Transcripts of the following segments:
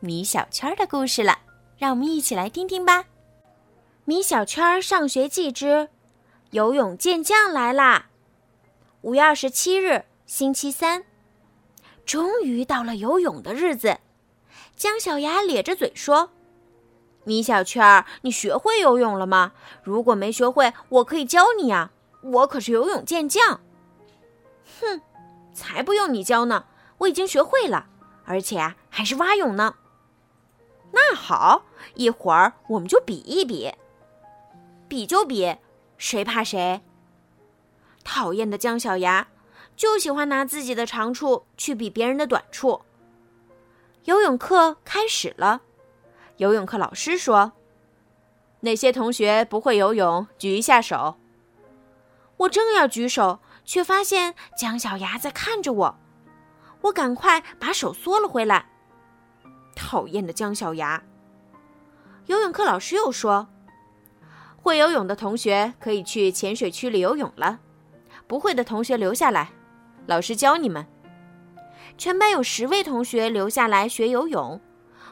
米小圈的故事了，让我们一起来听听吧。米小圈上学记之游泳健将来啦！五月二十七日，星期三。终于到了游泳的日子，姜小牙咧着嘴说：“米小圈，你学会游泳了吗？如果没学会，我可以教你啊！我可是游泳健将。”“哼，才不用你教呢！我已经学会了，而且，还是蛙泳呢。”“那好，一会儿我们就比一比。比就比，谁怕谁？”讨厌的姜小牙。就喜欢拿自己的长处去比别人的短处。游泳课开始了，游泳课老师说：“哪些同学不会游泳，举一下手。”我正要举手，却发现姜小牙在看着我，我赶快把手缩了回来。讨厌的姜小牙！游泳课老师又说：“会游泳的同学可以去浅水区里游泳了，不会的同学留下来。”老师教你们。全班有十位同学留下来学游泳，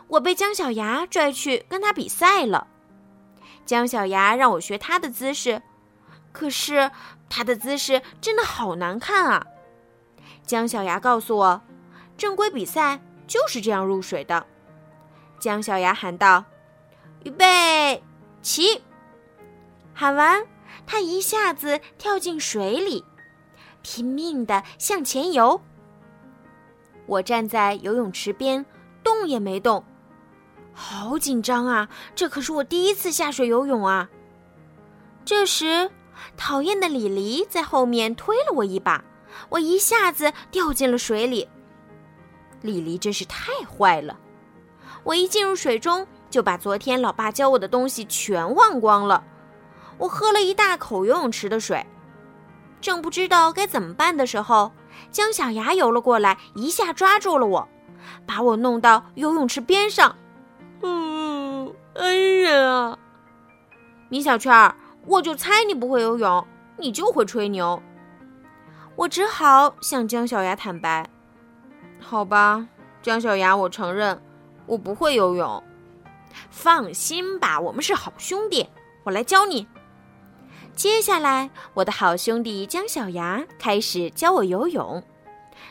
我被姜小牙拽去跟他比赛了。姜小牙让我学他的姿势，可是他的姿势真的好难看啊！姜小牙告诉我，正规比赛就是这样入水的。姜小牙喊道：“预备，起！”喊完，他一下子跳进水里。拼命的向前游。我站在游泳池边，动也没动，好紧张啊！这可是我第一次下水游泳啊。这时，讨厌的李黎在后面推了我一把，我一下子掉进了水里。李黎真是太坏了！我一进入水中，就把昨天老爸教我的东西全忘光了。我喝了一大口游泳池的水。正不知道该怎么办的时候，姜小牙游了过来，一下抓住了我，把我弄到游泳池边上。嗯，恩人啊，米小圈儿，我就猜你不会游泳，你就会吹牛。我只好向姜小牙坦白：“好吧，姜小牙，我承认我不会游泳。放心吧，我们是好兄弟，我来教你。”接下来，我的好兄弟姜小牙开始教我游泳。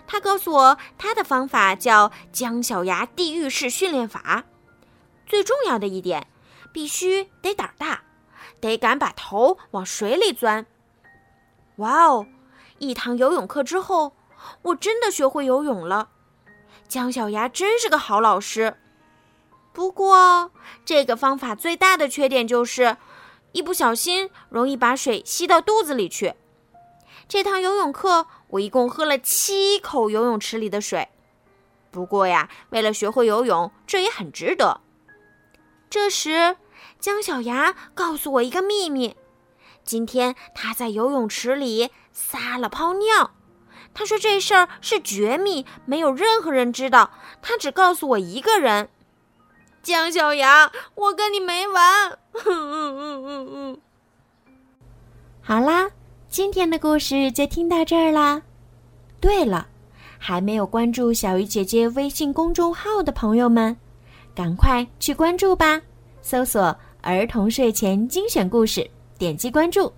他告诉我，他的方法叫“姜小牙地狱式训练法”。最重要的一点，必须得胆大，得敢把头往水里钻。哇哦！一堂游泳课之后，我真的学会游泳了。姜小牙真是个好老师。不过，这个方法最大的缺点就是。一不小心，容易把水吸到肚子里去。这堂游泳课，我一共喝了七口游泳池里的水。不过呀，为了学会游泳，这也很值得。这时，姜小牙告诉我一个秘密：今天他在游泳池里撒了泡尿。他说这事儿是绝密，没有任何人知道。他只告诉我一个人。姜小牙，我跟你没完！好啦，今天的故事就听到这儿啦。对了，还没有关注小鱼姐姐微信公众号的朋友们，赶快去关注吧！搜索“儿童睡前精选故事”，点击关注，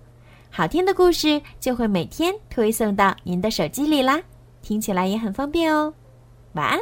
好听的故事就会每天推送到您的手机里啦，听起来也很方便哦。晚安。